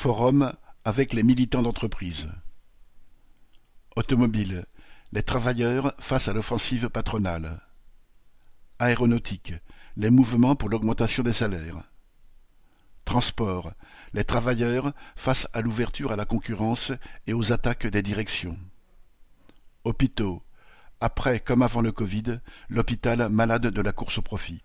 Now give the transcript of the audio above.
Forum avec les militants d'entreprise. Automobile, les travailleurs face à l'offensive patronale. Aéronautique, les mouvements pour l'augmentation des salaires. Transport, les travailleurs face à l'ouverture à la concurrence et aux attaques des directions. Hôpitaux, après comme avant le Covid, l'hôpital malade de la course au profit.